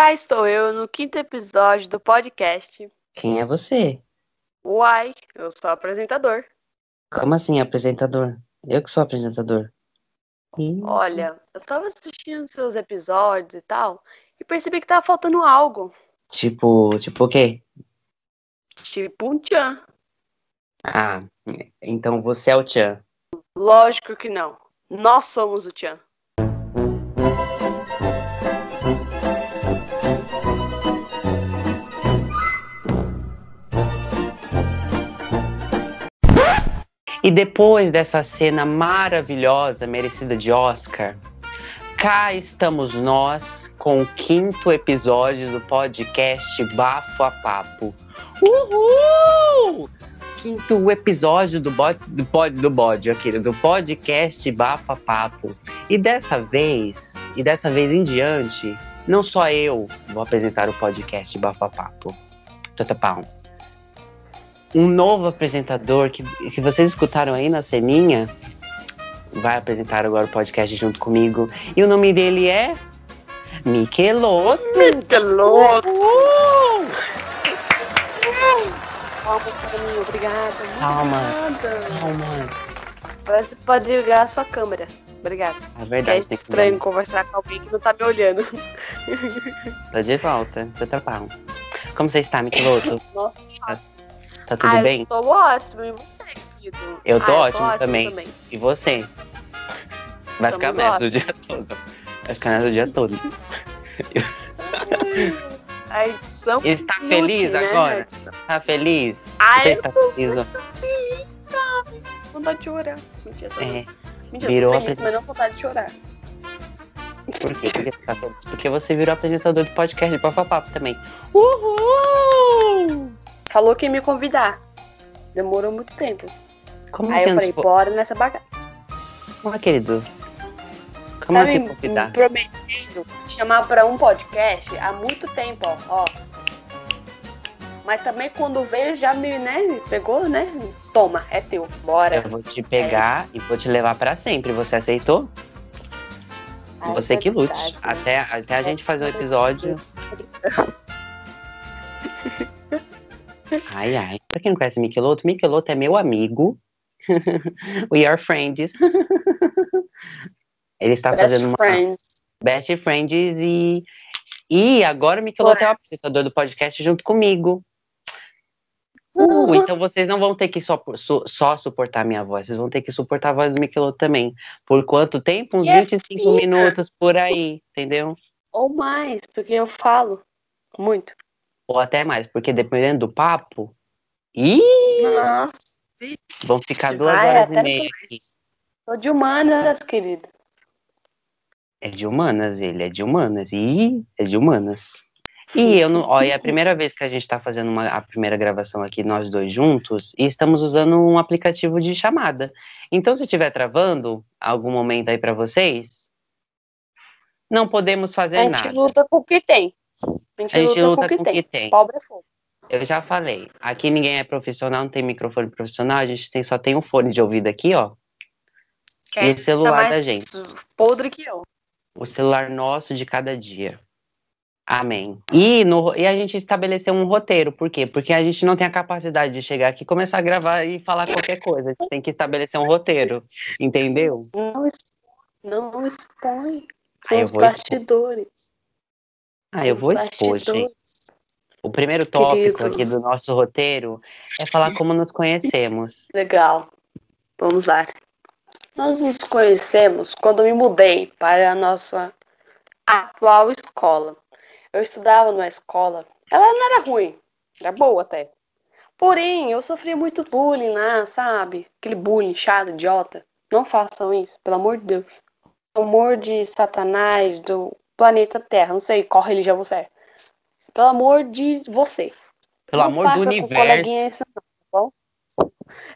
Cá estou eu no quinto episódio do podcast. Quem é você? Uai, eu sou apresentador. Como assim, apresentador? Eu que sou apresentador. Ih, Olha, eu tava assistindo seus episódios e tal, e percebi que tava faltando algo. Tipo, tipo o quê? Tipo um tchan. Ah, então você é o Tchan. Lógico que não. Nós somos o tchan. E depois dessa cena maravilhosa, merecida de Oscar, cá estamos nós com o quinto episódio do podcast Bafo a Papo. Uhul! Quinto episódio do bode, do pod, do bode, aquele, do podcast Bafo a Papo. E dessa vez, e dessa vez em diante, não só eu vou apresentar o podcast Bafo a Papo. Totapão um novo apresentador que, que vocês escutaram aí na ceninha vai apresentar agora o podcast junto comigo. E o nome dele é Miqueloto. Miqueloto! Uhul! Calma, carinho, obrigada. Calma. obrigada. Calma. Agora você pode ligar a sua câmera. Obrigada. É verdade, é estranho conversar com alguém que não tá me olhando. Tô de volta. Tô tapão. Como você está, Miqueloto? Nossa, Tá tudo ah, bem? eu tô ótimo. E você, querido? Eu tô Ah, ótimo também. E você? Vai ficar nessa o dia todo. Vai ficar nessa o dia todo. A edição Está inútil, feliz né? Agora? Tá feliz? Ai, Você eu está tô feliz? muito feliz, sabe? Vontade de chorar. Mentira, tô, É. Mentira, virou tô feliz, mas não vontade de chorar. Por quê? Porque, você tá feliz? Porque você virou apresentador de podcast de Papapapo também. Uhul! Falou que ia me convidar. Demorou muito tempo. Como Aí assim? eu falei, tipo, bora nessa bagaça. Como é, querido? Como tá assim me convidar? prometendo chamar pra um podcast há muito tempo, ó. ó. Mas também quando veio já me, né, me pegou, né? Toma, é teu, bora. Eu vou te pegar e vou te levar pra sempre. Você aceitou? Ai, você que lute. verdade, né? Até, até a gente fazer o episódio. Ai, ai. Pra quem não conhece Miqueloto, Miqueloto é meu amigo. We are friends. Ele está Best fazendo uma friends. Best Friends e. E agora o Miqueloto é o apresentador do podcast junto comigo. Uh, então vocês não vão ter que só, su- só suportar a minha voz, vocês vão ter que suportar a voz do Miqueloto também. Por quanto tempo? Uns Que é 25 fina. minutos por aí, entendeu? Ou mais, porque eu falo muito. Ou até mais, porque dependendo do papo. Ih, Nossa, vão ficar duas vai horas e meia aqui. Tô de humanas, querida. É de humanas, ele é de humanas. Ih, é de humanas. E eu não. Olha, é a primeira vez que a gente tá fazendo uma, a primeira gravação aqui, nós dois juntos, e estamos usando um aplicativo de chamada. Então, se estiver travando algum momento aí pra vocês, não podemos fazer A gente nada. luta com o que tem. A gente, A gente luta, luta com o que tem. tem. Pobre é fogo. Eu já falei. Aqui ninguém é profissional, não tem microfone profissional, a gente tem, só tem um fone de ouvido aqui, ó. E o celular tá da gente. podre que eu. o celular nosso de cada dia. Amém. E, no- e a gente estabeleceu um roteiro, por quê? Porque a gente não tem a capacidade de chegar aqui, começar a gravar e falar qualquer coisa. A gente tem que estabelecer um roteiro, entendeu? Não expõe. Não expõe. São os bastidores. Ah, eu vou expor, gente. O primeiro tópico Querido. aqui do nosso roteiro é falar como nos conhecemos. Legal. Vamos lá. Nós nos conhecemos quando me mudei para a nossa atual escola. Eu estudava numa escola. Ela não era ruim, era boa até. Porém, eu sofria muito bullying lá, sabe? Aquele bullying chato, idiota. Não façam isso, pelo amor de Deus. Pelo amor de Satanás, do planeta Terra. Não sei qual religião você é. Pelo amor de você. Pelo não amor faça do com universo. coleguinha isso não, tá bom?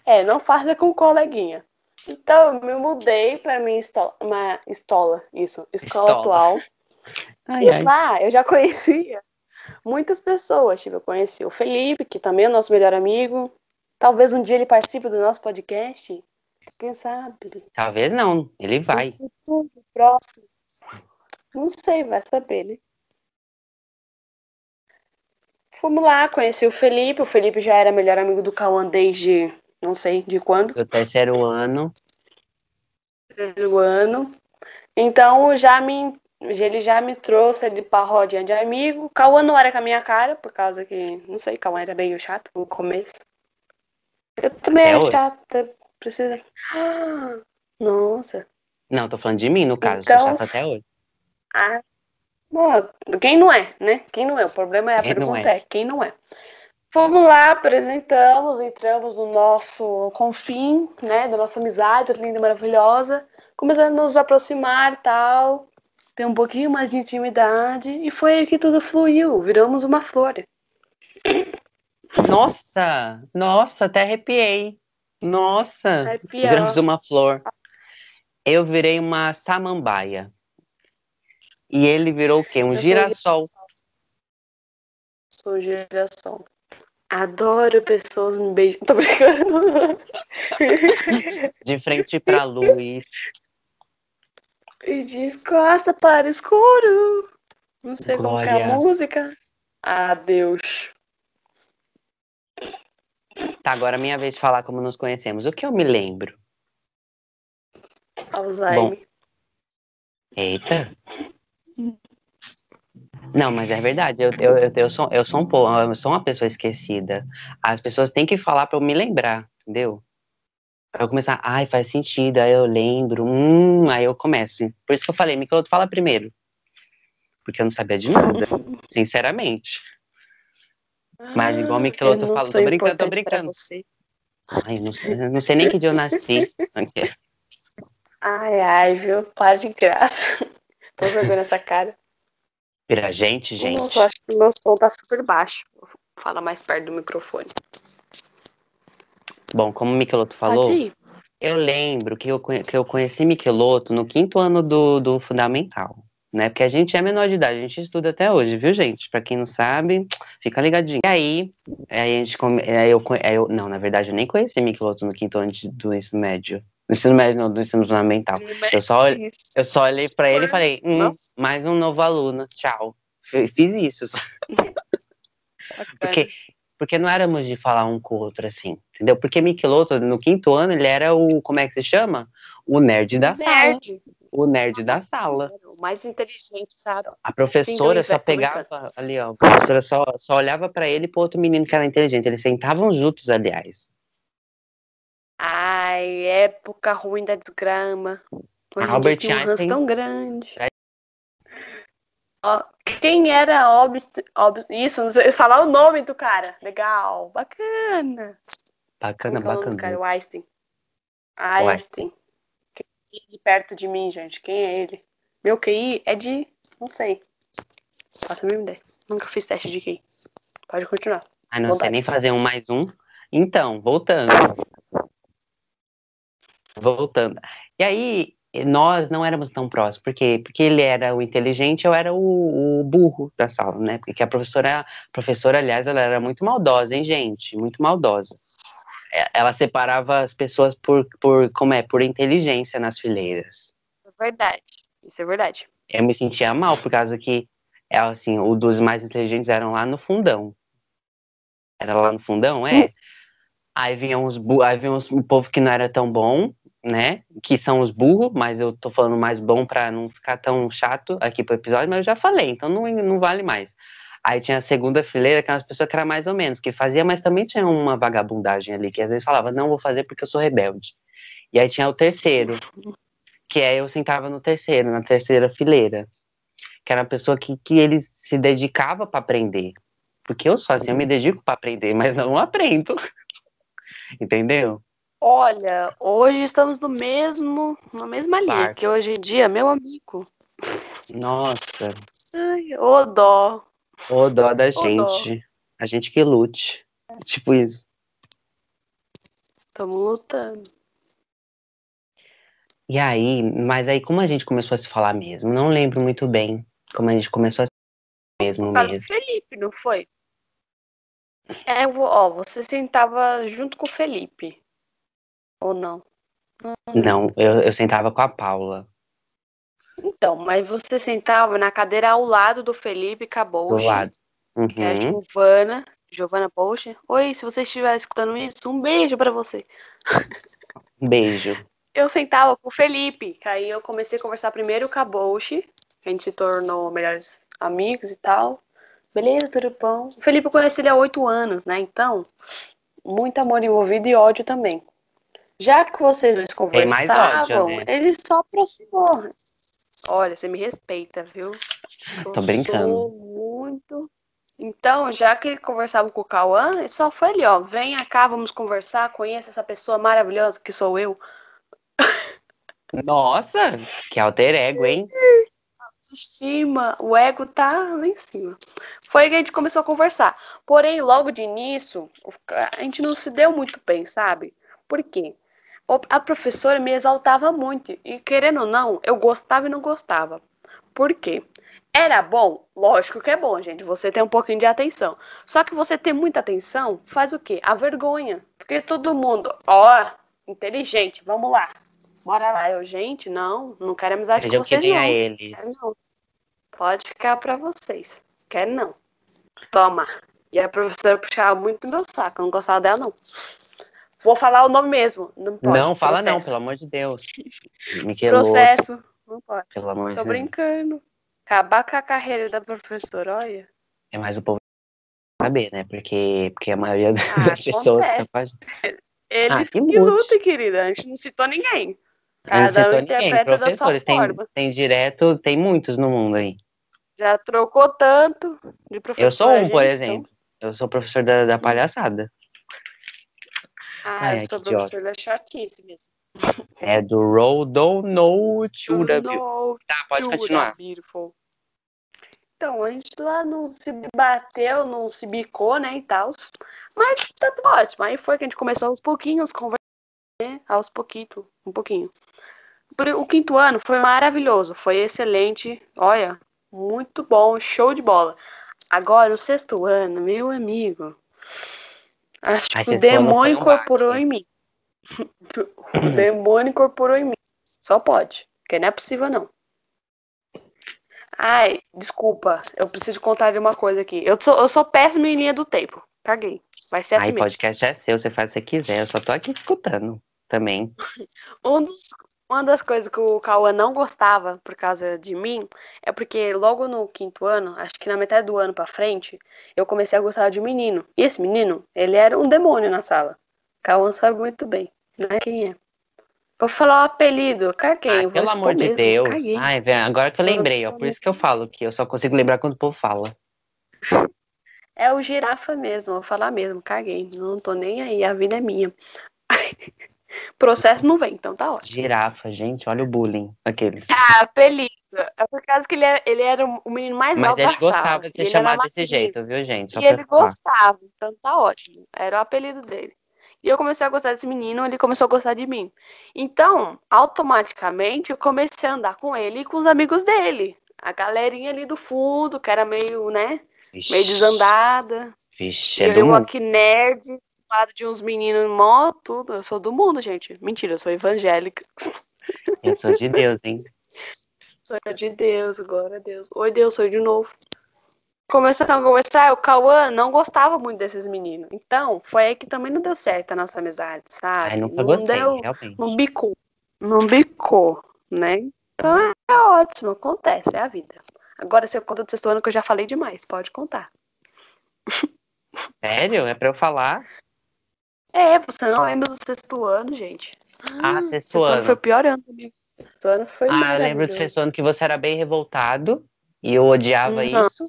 É, não faça com coleguinha. Então, eu me mudei pra minha estola, uma estola, isso, escola Estola. atual. Ai, E ai. lá eu já conhecia muitas pessoas. Tipo, eu conheci o Felipe, que também é nosso melhor amigo. Talvez um dia ele participe do nosso podcast. Quem sabe? Talvez não, ele vai. No futuro próximo. Não sei, vai saber, né? Fomos lá, conheci o Felipe. O Felipe já era melhor amigo do Cauã desde não sei de quando. Do terceiro ano. Terceiro ano. Então já me, ele já me trouxe ali pra rodinha de amigo. Cauã não era com a minha cara, por causa que, não sei, Cauã era meio chato no começo. Eu também era chata, precisa. Ah, nossa. Não, tô falando de mim, no caso. Então- Sou chata até hoje. Ah, quem não é, né? Quem não é? O problema é a Quem não pergunta é? é. quem não é. Fomos lá, apresentamos, entramos no nosso confim, né? Da nossa amizade linda e maravilhosa. Começamos a nos aproximar e tal. Ter um pouquinho mais de intimidade. E foi aí que tudo fluiu. Viramos uma flor. Nossa! Nossa, até arrepiei. Nossa! Arrepiou. Viramos uma flor. Eu virei uma samambaia. E ele virou o quê? Um sou girassol. Sou geração. Adoro pessoas me beijam. Tô brincando. De frente pra luz. E diz costa para escuro. Não sei como que é a Glória. música. Adeus. Tá, agora é minha vez de falar como nos conhecemos. O que eu me lembro? Alzheimer. Eita. Não, mas é verdade. Eu, eu, eu, eu sou, eu, sou um, eu sou uma pessoa esquecida. As pessoas têm que falar pra eu me lembrar, entendeu? Pra eu começar, ai, faz sentido, aí eu lembro, hum, aí eu começo. Por isso que eu falei, Michelotto, fala primeiro. Porque eu não sabia de nada, sinceramente. Mas igual o Michelotto eu tô brincando, tô brincando. Ai, não sei, não sei nem que dia eu nasci. Ai, ai, viu? Para de graça. Tô jogando essa cara. Vira gente, gente. Nossa, eu acho que o meu som tá super baixo. Fala mais perto do microfone. Bom, como o Michelotto falou. Eu lembro que eu, que eu conheci Michelotto no quinto ano do, do fundamental, né? Porque a gente é menor de idade, a gente estuda até hoje, viu, gente? Pra quem não sabe, fica ligadinho. E aí, aí a gente aí eu, aí eu- não, na verdade, eu nem conheci Michelotto no quinto ano de- do ensino médio. Do ensino médio, não, do ensino fundamental. Eu só, eu só olhei pra ele e falei, hum, Nossa. mais um novo aluno, tchau. Fiz isso, porque, porque não éramos de falar um com o outro assim, entendeu? Porque Michelotto, no quinto ano, ele era o, como é que se chama? O nerd da sala. Nerd. O nerd da sala. O mais inteligente, sabe? A professora Sim, só pegava ali, ó. A professora só, só olhava pra ele e pro outro menino que era inteligente. Eles sentavam juntos, aliás. Ai, época ruim da desgrama. Hoje Albert tem um ranço tão grande. Ó, quem era Obst... Obst... Isso, não sei falar o nome do cara. Legal, bacana. Bacana, Como é o nome do cara? bacana. O Einstein. Einstein. Einstein. Quem é perto de mim, gente? Quem é ele? Meu QI é de... Não sei. Faço a mesma ideia. Nunca fiz teste de QI. Pode continuar. Ah, não sei Vontade. nem fazer um mais um. Então, voltando. Voltando. E aí, nós não éramos tão próximos. Por quê? Porque ele era o inteligente, eu era o, o burro da sala, né? Porque a professora, a professora, aliás, ela era muito maldosa, hein, gente? Muito maldosa. É, Ela separava as pessoas por, por como é, por inteligência nas fileiras. É verdade. Isso é verdade. Eu me sentia mal por causa que, é, assim, o dos mais inteligentes eram lá no fundão. Era lá no fundão, é. Aí vinham os, aí vinham os, o povo que não era tão bom, né? Que são os burros, mas eu tô falando mais bom pra não ficar tão chato aqui pro episódio, mas eu já falei, então não, não vale mais. Aí tinha a segunda fileira, que eram as pessoas que era mais ou menos, que fazia, mas também tinha uma vagabundagem ali, que às vezes falava, não vou fazer porque eu sou rebelde. E aí tinha o terceiro, que aí eu sentava no terceiro, na terceira fileira. Que era uma pessoa que, que ele se dedicava para aprender. Porque eu só assim, eu me dedico para aprender, mas não aprendo. Entendeu? Olha, hoje estamos no mesmo, na mesma linha, Barco. que hoje em dia, meu amigo. Nossa, Ai, ô dó. ô dó da Ô dó. gente. A gente que lute. Tipo isso. Estamos lutando. E aí, mas aí como a gente começou a se falar mesmo? Não lembro muito bem como a gente começou a se falar mesmo mesmo. Felipe, não foi? É, ó, você sentava junto com o Felipe. Ou não? Não, eu, eu sentava com a Paula Então, mas você sentava na cadeira ao lado do Felipe e acabou. do lado. Uhum. que é a Giovana, Giovana Poxa. Oi, se você estiver escutando isso, um beijo pra você. Um beijo. Eu sentava com o Felipe, que aí eu comecei a conversar primeiro com a Bolche, a gente se tornou melhores amigos e tal. Beleza, tudo bom? O Felipe eu conheci ele há oito anos, né? Então, muito amor envolvido e ódio também. Já que vocês dois conversavam, ódio, né? ele só aproximou. Olha, você me respeita, viu? Eu Tô brincando. muito. Então, já que ele conversava com o Cauã, só foi ali, ó. Venha cá, vamos conversar, conheça essa pessoa maravilhosa que sou eu. Nossa, que alter ego, hein? Estima, o ego tá lá em cima. Foi aí que a gente começou a conversar. Porém, logo de início, a gente não se deu muito bem, sabe? Por quê? A professora me exaltava muito. E querendo ou não, eu gostava e não gostava. Por quê? Era bom? Lógico que é bom, gente. Você tem um pouquinho de atenção. Só que você ter muita atenção faz o quê? A vergonha. Porque todo mundo, ó, inteligente, vamos lá. Bora lá. Eu, gente, não, não quero amizade Sejam com que vocês, nem não. a eles. Quero não. Pode ficar pra vocês. Quero não. Toma. E a professora puxava muito meu saco. Eu não gostava dela, não. Vou falar o nome mesmo. Não pode. não, fala não, pelo amor de Deus. Miquelô, Processo. Não pode. pelo amor de Tô Deus. brincando. Acabar com a carreira da professora, olha. É mais o povo saber, né? Porque, porque a maioria Ah, das pessoas acontece. tá faz- Eles que que, lute. lutem, querida. A gente não citou ninguém. não Cada citou um ninguém. interpreta da sua Professores, tem, forma. tem direto, tem muitos no mundo aí. Já trocou tanto de professor. Eu sou um, por exemplo. Eu sou professor da, da palhaçada. Ah, Ai, eu sou que idiota. professor da chatice mesmo. É do Bill. No, Tá, pode continuar. Beautiful. Então, a gente lá não se bateu, não se bicou, né, e tal. Mas tá tudo ótimo. Aí foi que a gente começou aos pouquinhos, conversar, né, aos pouquinho, um pouquinho. O quinto ano foi maravilhoso, foi excelente. Olha, muito bom, show de bola. Agora, o sexto ano, meu amigo, acho Ai, que o demônio um incorporou baque. em mim. O demônio incorporou em mim. Só pode, porque não é possível, não. Ai, desculpa, eu preciso contar de uma coisa aqui. Eu sou, eu sou péssima em linha do tempo. Caguei. Vai ser assim Aí, mesmo. podcast é seu, você faz o que você quiser. Eu só tô aqui escutando também. Um dos- uma das coisas que o Cauã não gostava por causa de mim é porque logo no quinto ano, acho que na metade do ano pra frente, eu comecei a gostar de um menino. E esse menino, ele era um demônio na sala. Cauã sabe muito bem, né? Quem é? Vou falar o apelido, caguei. Vou pelo amor de mesmo, Deus. Caguei. Ai, velho, agora que eu lembrei, ó. Por isso que eu falo que eu só consigo lembrar quando o povo fala. É o girafa mesmo, vou falar mesmo, caguei. Não tô nem aí, a vida é minha. Processo não vem, então tá ótimo. Girafa, gente, olha o bullying. Aqueles. Ah, apelido. É por causa que ele era, ele era o menino mais Mas alto ele da sala. gostava de ser ele chamado desse jeito, viu, gente? Só E ele falar. gostava, então tá ótimo. Era o apelido dele. E eu comecei a gostar desse menino, ele começou a gostar de mim. Então, automaticamente, eu comecei a andar com ele e com os amigos dele. A galerinha ali do fundo, que era meio, né, Vixe, meio desandada. Vixe, é do eu mundo. aqui nerd, do lado de uns meninos mó, tudo. Eu sou do mundo, gente. Mentira, eu sou evangélica. Eu sou de Deus, hein? Sou de Deus, glória a Deus. Oi, Deus, sou de novo. Começando a conversar, o Cauã não gostava muito desses meninos. Então, foi aí que também não deu certo a nossa amizade, sabe? Ai, nunca não gostei, deu, realmente. não bicou. Não bicou, né? Então é ótimo, acontece, é a vida. Agora, se eu conto do sexto ano que eu já falei demais, pode contar. Sério? É pra eu falar? É, você não lembra do sexto ano, gente. Ah, sexto sexto ano ano. foi o pior ano comigo. Sexto ano foi Ah, eu lembro do sexto ano que você era bem revoltado e eu odiava Uhum. isso.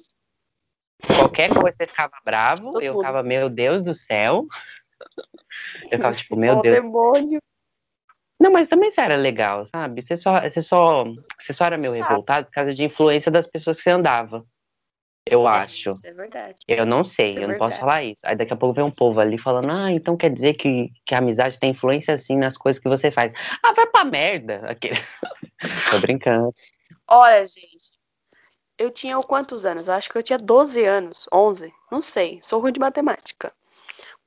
Qualquer coisa você ficava bravo, Todo eu mundo. ficava, meu Deus do céu. Eu ficava tipo, meu Ó, Deus. demônio. Não, mas também você era legal, sabe? Você só, você só, você só era meio Sabe. revoltado por causa de influência das pessoas que você andava. Eu acho. Isso é verdade. Eu não sei, Isso é eu não posso falar isso. Aí daqui a pouco vem um povo ali falando, ah, então quer dizer que, que a amizade tem influência assim nas coisas que você faz. Ah, vai pra merda. Aquele... Tô brincando. Olha, gente, eu tinha quantos anos? Eu acho que eu tinha 12 anos, 11, não sei, sou ruim de matemática.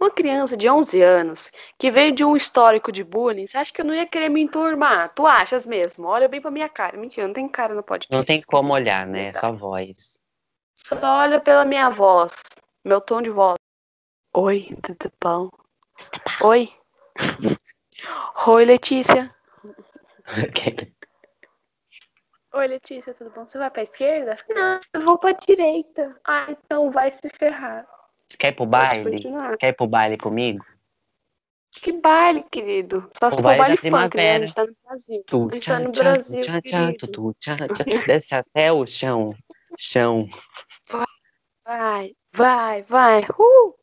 Uma criança de 11 anos que veio de um histórico de bullying, você acha que eu não ia querer me enturmar? Tu achas mesmo? Olha bem pra minha cara. Mentira, não tem cara no podcast. Não tem como olhar, né? Só voz. Só olha pela minha voz, meu tom de voz. Oi, tudo bom? Oi. Oi, Letícia. Oi, Letícia, tudo bom? Você vai pra esquerda? Não, eu vou pra direita. Ah, então vai se ferrar. Quer ir pro baile? Quer ir pro baile comigo? Que baile, querido. Só se O for baile baile funk, né? A gente tá no Brasil. Tu, A gente tá no tchan, Brasil, tchan, tchan, tu, tu, tchan, tchan. Desce até o chão. Chão. Vai, vai, vai. Uh!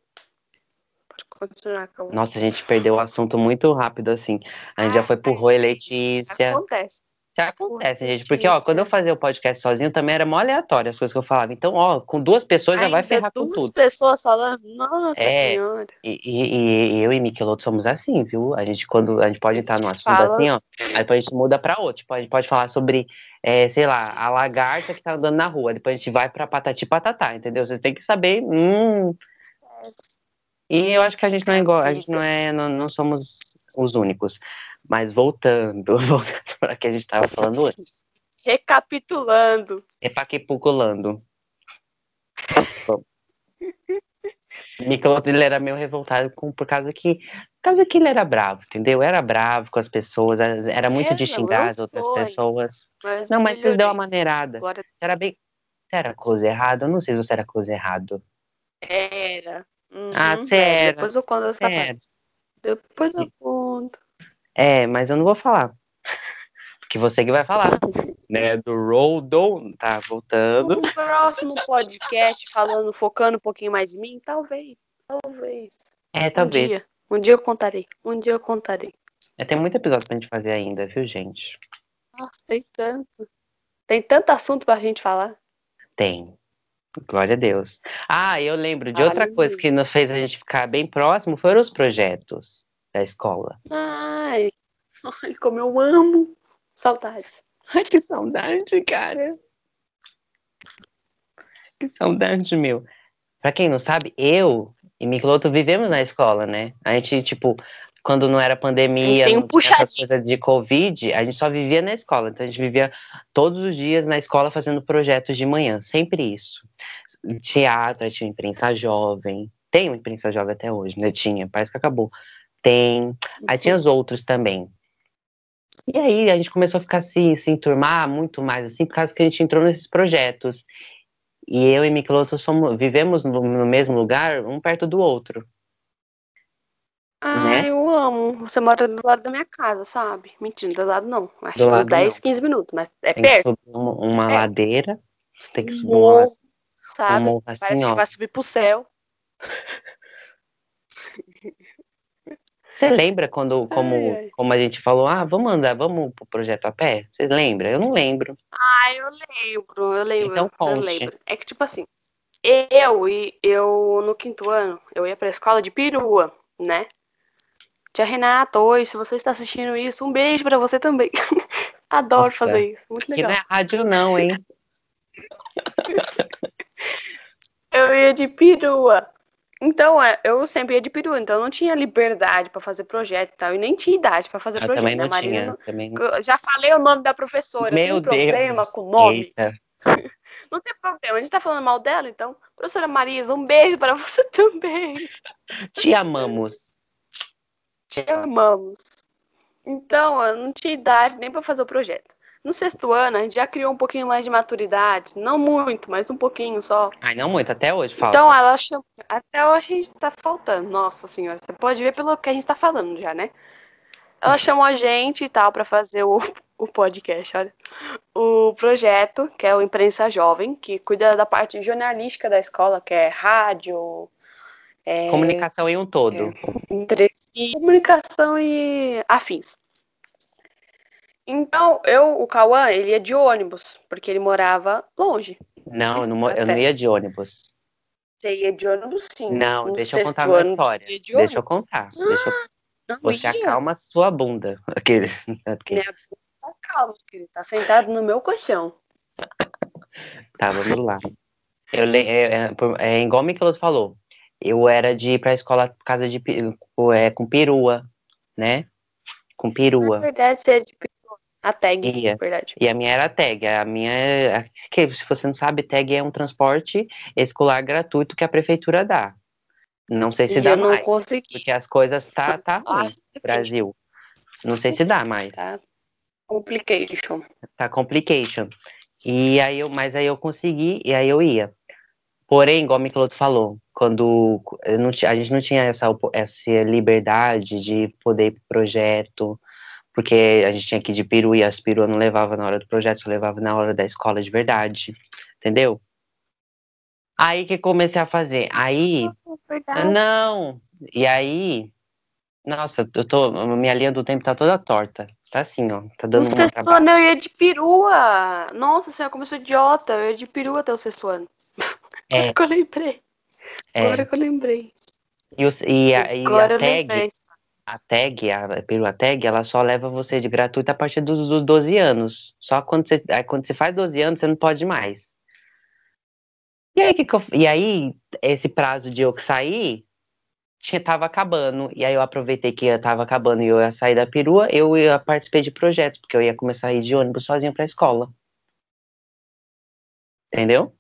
Pode continuar, calma. Nossa, a gente perdeu o assunto muito rápido assim. A gente já foi pro Roi Letícia. Acontece. Isso acontece, gente. Porque, ó, quando eu fazia o podcast sozinho, também era mó aleatório as coisas que eu falava. Então, ó, com duas pessoas já vai Ainda ferrar com duas tudo. pessoas falando, nossa É. senhora. E, e- e eu e Michelotto somos assim, viu? A gente, quando a gente pode estar num assunto Fala. assim, ó, aí depois a gente muda pra outro. Tipo, a gente pode falar sobre, é, sei lá, a lagarta que tá andando na rua. Depois a gente vai pra patati patatá, entendeu? Vocês têm que saber. Hum. E eu acho que a gente não é igual, a gente não é, não, não somos os únicos. Mas voltando, voltando para que a gente tava falando antes. Recapitulando. Epaquipuculando. Michelotto, ele era meio revoltado com, por causa que por causa que ele era bravo, entendeu? Era bravo com as pessoas, era muito É, de xingar as outras pessoas. Mas Não, mas você deu uma melhorei. maneirada. Agora Você era bem. Você era coisa errada? Eu não sei se você era coisa errado. era. Uhum, Ah, você é, era. Depois eu conto essa parte. Depois eu conto. É, mas eu não vou falar. Porque você que vai falar. né? Do Roldo. Tá voltando. Um próximo podcast falando, focando um pouquinho mais em mim, talvez. Talvez. É, Um talvez. dia. Um dia eu contarei. Um dia eu contarei. É, tem muito episódio pra gente fazer ainda, viu, gente? Nossa, tem tanto. Tem tanto assunto pra gente falar. Tem. Glória a Deus. Ah, eu lembro de outra Aleluia. coisa que nos fez a gente ficar bem próximo foram os projetos da escola. Ai, ai, como eu amo. Saudades. Ai, que saudade, cara. Que saudade, meu. Pra quem não sabe, eu e Michelotto vivemos na escola, né? A gente, tipo, quando não era pandemia, tem um essas coisas de Covid, a gente só vivia na escola. Então a gente vivia todos os dias na escola fazendo projetos de manhã, sempre isso. Teatro, tinha imprensa jovem. Tem uma imprensa jovem até hoje, né? Tinha, parece que acabou. Tem. Aí tinha os outros também. E aí a gente começou a ficar assim, se enturmar muito mais, assim, por causa que a gente entrou nesses projetos. E eu e Michelotto somos, vivemos no, no mesmo lugar, um perto do outro. Ai, Né? eu amo. Você mora do lado da minha casa, sabe? Mentira, do lado não. Acho Do que uns lado 10, não. 15 minutos, mas é Tem que perto. subir uma, uma É. ladeira, tem que Um subir uma, morro, um sabe? morro assim, Parece que ó. vai subir pro céu. Você lembra quando, como, Ai, ai. como a gente falou, ah, vamos andar, vamos pro projeto a pé? Você lembra? Eu não lembro. Ai, eu lembro, eu lembro. Então eu conte. lembro. É que, tipo assim, eu e eu no quinto ano, eu ia pra escola de perua, né? Tia Renata, oi, se você está assistindo isso, um beijo pra você também. Adoro Nossa, fazer isso, muito Que legal. não é rádio não, hein? Eu ia de perua. Então, é, eu sempre ia de perua, então eu não tinha liberdade pra fazer projeto e tal, e nem tinha idade pra fazer Eu projeto, também né? não Marina tinha. não- Também já falei o nome da professora, Meu tem problema Deus. com o nome. Eita. Não tem problema, a gente tá falando mal dela, então, professora Marisa, um beijo para você também. Te amamos. Te amamos. Então, eu não tinha idade nem para fazer o projeto. No sexto ano, a gente já criou um pouquinho mais de maturidade, não muito, mas um pouquinho só. Ai, não muito, até hoje falta. Então, ela chamou. Até hoje a gente tá faltando. Nossa senhora, você pode ver pelo que a gente tá falando já, né? Ela chamou a gente e tal para fazer o, o podcast, olha. O projeto, que é o Imprensa Jovem, que cuida da parte jornalística da escola, que é rádio, é, Comunicação em um todo. entrevista, comunicação e afins. Então, eu, o Cauã, ele ia de ônibus, porque ele morava longe. Não, eu não, eu não ia de ônibus. Você ia de ônibus, sim. Não, deixa eu sexto contar uma ano, história. ia de Deixa eu contar. Deixa eu... Você ia. acalma a sua bunda. Aquele... aquele- Minha bunda tá calma, querido. Tá sentado no meu colchão. Tá, vamos lá. Eu, le- é, é, é igual o Michelotto falou. Eu era de ir pra escola por causa de é, com perua, né? Com Na perua. verdade, você é de perua. A tag, Ia. verdade. E a minha era tag. A minha, é- que, se você não sabe, tag é um transporte escolar gratuito que a prefeitura dá. Não sei se e dá eu não mais, consegui. porque as coisas tá, tá Ah, ruim no Brasil. Não sei se dá mais. Tá. Complication. Tá complication. E aí eu, mas aí eu consegui e aí eu ia. Porém, igual o Michelotto falou, quando não a gente não tinha essa, essa liberdade de poder ir pro projeto, porque a gente tinha que ir de peru e as peruas não levava na hora do projeto, só levava na hora da escola de verdade. Entendeu? Aí que comecei a fazer. Aí Verdade. não. E aí, nossa, eu tô, minha linha do tempo tá toda torta. Tá assim, ó, tá dando uma sexto trabalho. ano eu ia de perua. Nossa senhora, como eu sou idiota. Eu ia de perua até o sexto ano. É. Agora que eu lembrei. É, Agora que eu lembrei. e, os- e a, e Agora a eu tag, lembrei. A tag, a perua tag, ela só leva você de gratuito a partir dos, dos 12 anos. Só quando você, aí quando você faz 12 anos, você não pode mais. E aí, que que eu- e aí esse prazo de eu que sair tinha, tava acabando. E aí eu aproveitei que eu tava acabando e eu ia sair da perua, eu ia participei de projetos, porque eu ia começar a ir de ônibus sozinho pra escola. Entendeu?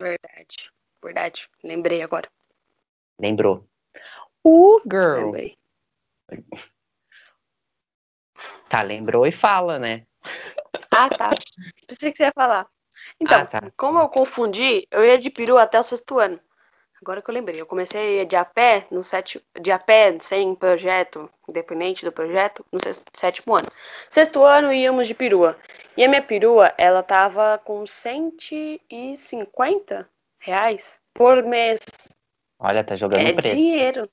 Verdade. Verdade. Lembrei agora. Lembrou? Uh, girl! Lembrei. Tá, lembrou e fala, né? Ah, tá. Pensei que você ia falar. Então, Ah, tá. como eu confundi, eu ia de peru até o sexto ano. Agora que eu lembrei, eu comecei a ir de a pé, no sétimo, de a pé, sem projeto, independente do projeto, no sexto, sétimo ano. Sexto ano íamos de perua. E a minha perua, ela tava com 150 reais por mês. Olha, tá jogando É preço. dinheiro.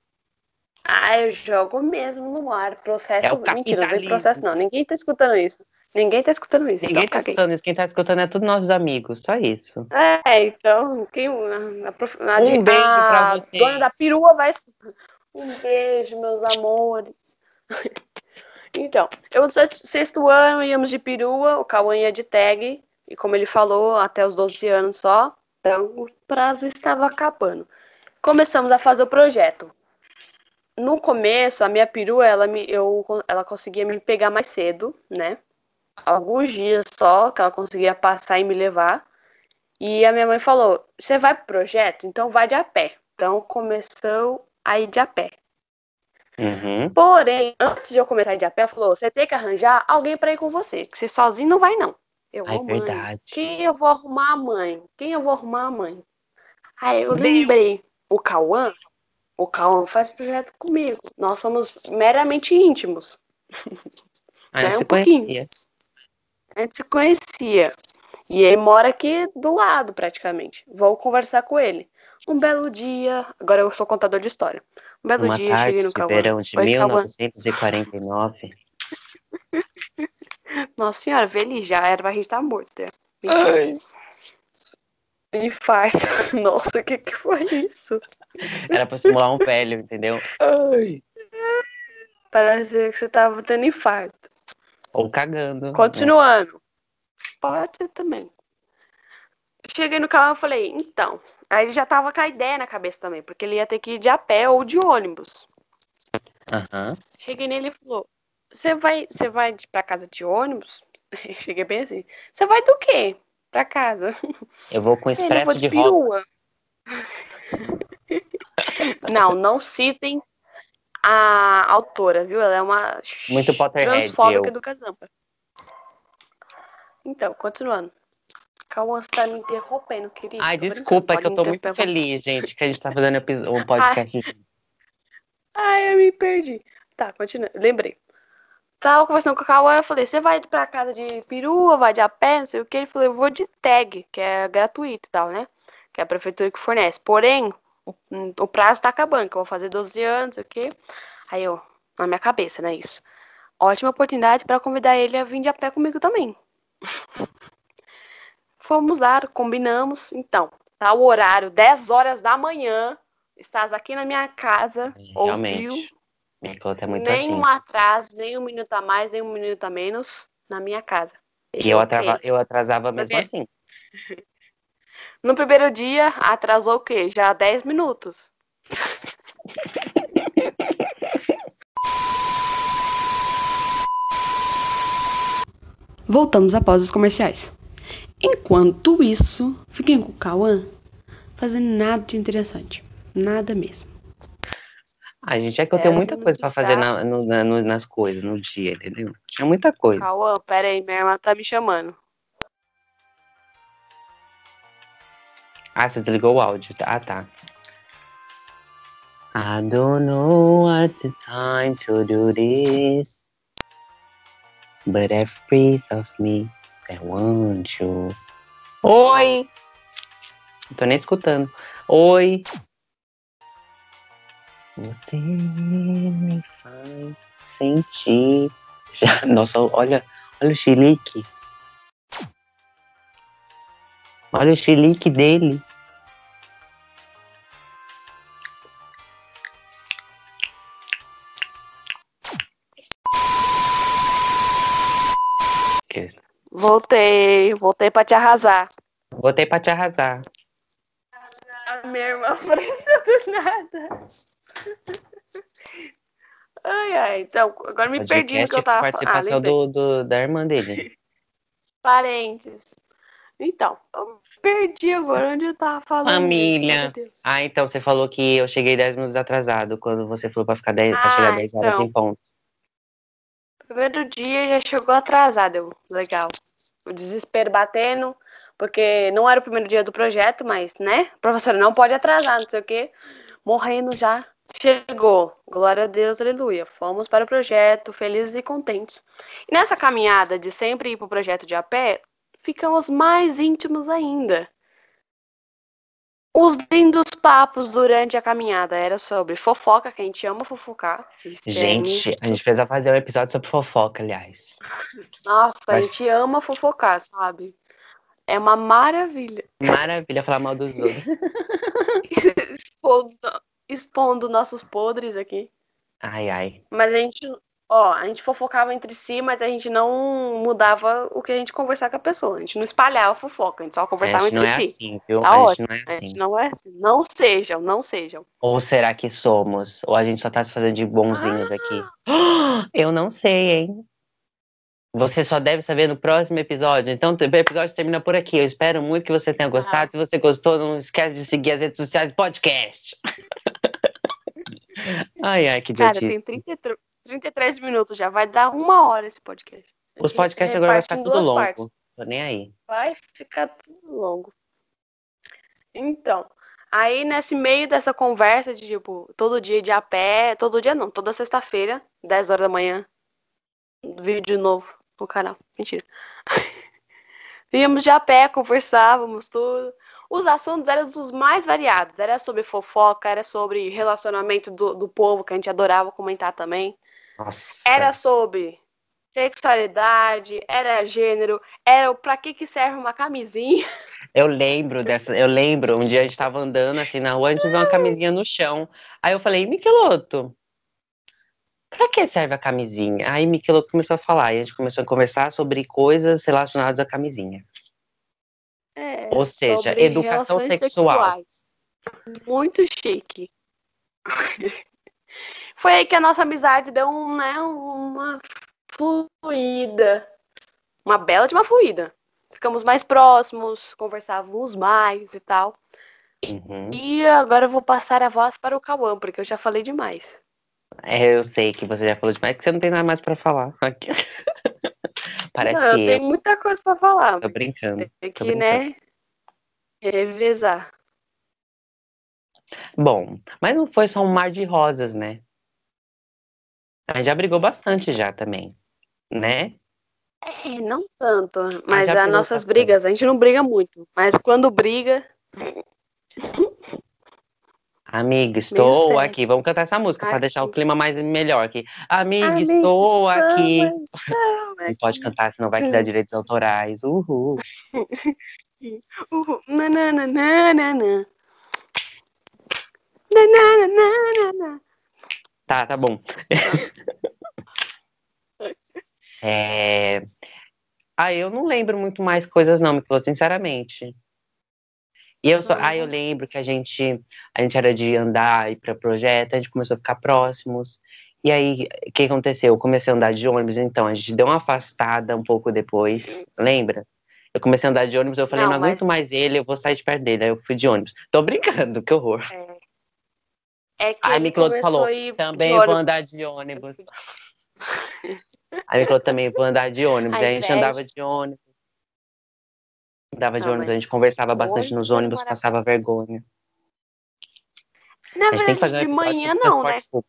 Ah, eu jogo mesmo no ar. Processo. É o Mentira, não capitalismo. processo, não. Ninguém tá escutando isso. Ninguém tá escutando isso. Ninguém então tá escutando isso. Quem tá escutando é todos nossos amigos. Só isso. É, então, quem, a, prof- a, Um beijo pra a vocês. dona da perua vai escutar. Um beijo, meus amores. Então, eu no sexto, sexto ano íamos de perua, o Cauã ia de tag, e como ele falou, até os 12 anos só, então o prazo estava acabando. Começamos a fazer o projeto. No começo, a minha perua, ela, me, eu, ela conseguia me pegar mais cedo, né? Alguns dias só, que ela conseguia passar e me levar. E a minha mãe falou: Você vai pro projeto? Então vai de a pé. Então começou a ir de a pé. Uhum. Porém, antes de eu começar a ir de a pé, ela falou: Você tem que arranjar alguém pra ir com você, que você sozinho não vai, não. Eu vou, mãe. verdade. Quem eu vou arrumar a mãe? Quem eu vou arrumar a mãe? Aí eu Deus. lembrei: O Cauã? O Cauã faz projeto comigo. Nós somos meramente íntimos. Ah, É, eu um pouquinho. conhecia. A gente se conhecia. E ele mora aqui do lado, praticamente. Vou conversar com ele. Um belo dia. Agora eu sou contador de história. Um belo Uma dia eu cheguei tarde no de Cauã. verão de Oi, Cauã. 1949. Nossa senhora, vê ele já. Era pra gente estar morto. né? Mentira. Infarto. Nossa, o que, que foi isso? Era pra simular um velho, entendeu? Parece que você tava tendo infarto. Ou cagando. né? Continuando. Pode ser também. Cheguei no carro e falei, então. Aí ele já tava com a ideia na cabeça também, porque ele ia ter que ir de a pé ou de ônibus. Aham. Cheguei nele e falou: Você vai, você vai pra casa de ônibus? Cheguei bem assim. Você vai do quê? Pra casa. Eu vou com eu vou expresso de de perua. Não, não citem a autora, viu? Ela é uma Muito transfóbica do Casampa. Então, continuando. Cauã, você tá me interrompendo, querido. Ai, desculpa, é que eu tô muito feliz, gente, que a gente tá fazendo um podcast. Ai, eu me perdi. Tá, continua. Lembrei. Tava conversando com o Cauã, eu falei, você vai pra casa de perua, vai de a pé, não sei o que. Ele falou, eu vou de tag, que é gratuito e tal, né? Que é a prefeitura que fornece. Porém, o, o prazo tá acabando, que eu vou fazer 12 anos, não sei o quê. Aí eu, na minha cabeça, né, isso. Ótima oportunidade pra convidar ele a vir de a pé comigo também. Fomos lá, combinamos. Então, tá o horário, 10 horas da manhã. Estás aqui na minha casa, ouviu? Minha conta é muito nem assim. um atraso, nem um minuto a mais, nem um minuto a menos na minha casa. E eu, atrava- eu atrasava mesmo Porque- assim. No primeiro dia, atrasou o quê? Já 10 minutos. Voltamos após os comerciais. Enquanto isso, fiquem com o Cauã fazendo nada de interessante. Nada mesmo. A gente é que eu tenho muita coisa pra fazer na, no, na, no, nas coisas, no dia, entendeu? Tinha muita coisa. Cauã, pera aí, minha irmã tá me chamando. Ah, você desligou o áudio. Ah, tá. I don't know what the time to do this. But every piece of me that want you. Oi! Não tô nem escutando. Oi! Você me faz sentir. Já, nossa, olha, olha o chilique. Olha o chilique dele. Voltei, voltei pra te arrasar. Voltei pra te arrasar. A minha irmã apareceu do nada. Ai, ai, então, agora me perdi no que eu tava falando. Participação ah, do, do, da irmã dele. Parentes. Então, eu perdi agora onde eu tava falando. Família. Ah, então você falou que eu cheguei 10 minutos atrasado quando você falou pra, ficar 10, ah, pra chegar 10 horas então. em ponto. Primeiro dia já chegou atrasado. Legal. O desespero batendo, porque não era o primeiro dia do projeto, mas, né? Professora, não pode atrasar, não sei o quê. Morrendo já. Chegou. Glória a Deus, aleluia. Fomos para o projeto, felizes e contentes. E nessa caminhada de sempre ir para o projeto de a pé, ficamos mais íntimos ainda. Os lindos papos durante a caminhada era sobre fofoca, que a gente ama fofocar. Gente, a gente fez a fazer um episódio sobre fofoca, aliás. Nossa, Mas... a gente ama fofocar, sabe? É uma maravilha. Maravilha falar mal dos outros. expondo, nossos podres aqui. Ai, ai. Mas a gente Ó, a gente fofocava entre si, mas a gente não mudava o que a gente conversava com a pessoa. A gente não espalhava fofoca, a gente só conversava entre si. não é si. Assim, viu? Tá a ótimo. Gente não é assim. A gente assim. não é assim. Não sejam, não sejam. Ou será que somos? Ou a gente só tá se fazendo de bonzinhos ah. aqui? Eu não sei, hein? Você só deve saber no próximo episódio. Então, o episódio termina por aqui. Eu espero muito que você tenha gostado. Ah. Se você gostou, não esquece de seguir as redes sociais do podcast. ai, ai, que idiotice. Cara, tem 33, 33 minutos já. Vai dar uma hora esse podcast. Os podcasts agora vai ficar tudo longo. Partes. Tô nem aí. Vai ficar tudo longo. Então, aí nesse meio dessa conversa de tipo, todo dia de a pé, todo dia não, toda sexta-feira, 10 horas da manhã, vídeo novo no canal. Mentira. Íamos de a pé, conversávamos tudo. Os assuntos eram dos mais variados. Era sobre fofoca, era sobre relacionamento do, do povo, que a gente adorava comentar também. Nossa. Era sobre sexualidade, era gênero, era pra que que serve uma camisinha. Eu lembro dessa, eu lembro, um dia a gente tava andando assim na rua, a gente viu uma camisinha no chão. Aí eu falei, Miqueloto, pra que serve a camisinha? Aí Miqueloto começou a falar, e a gente começou a conversar sobre coisas relacionadas à camisinha. É, Ou seja, educação sexual. Sexuais. Muito chique. Foi aí que a nossa amizade deu um, né, uma fluida. Uma bela de uma fluida. Ficamos mais próximos, conversávamos mais e tal. Uhum. E agora eu vou passar a voz para o Cauã, porque eu já falei demais. É, eu sei que você já falou demais, que você não tem nada mais para falar. Parece não, eu tenho muita coisa para falar. Tô brincando. Tem que, né, revezar. Bom, mas não foi só um mar de rosas, né? A gente já brigou bastante já também, né? É, não tanto, mas as nossas brigas, a gente não briga muito, mas quando briga. Amiga, estou aqui. Vamos cantar essa música para deixar o clima mais melhor aqui. Amiga, Amiga estou aqui. Não pode cantar, senão vai criar direitos autorais. Uhul. Uhul. Nananana. Nananana. Tá, tá bom. é... Ah, eu não lembro muito mais coisas, não, me falou sinceramente. E eu só, ah, eu lembro que a gente, a gente era de andar e para projeto, a gente começou a ficar próximos. E aí, o que aconteceu? Eu comecei a andar de ônibus, então a gente deu uma afastada um pouco depois, lembra? Eu comecei a andar de ônibus, eu falei, não, não aguento mais ele, eu vou sair de perto dele. Aí eu fui de ônibus. Tô brincando, que horror. É. É que Aí Micloto começou falou, também vou andar de ônibus. Aí Micloto também vou andar de ônibus. Aí a gente andava de ônibus. Andava de Não, ônibus, mas a gente conversava bastante nos ônibus, passava vergonha. Na verdade, de manhã não, né? público.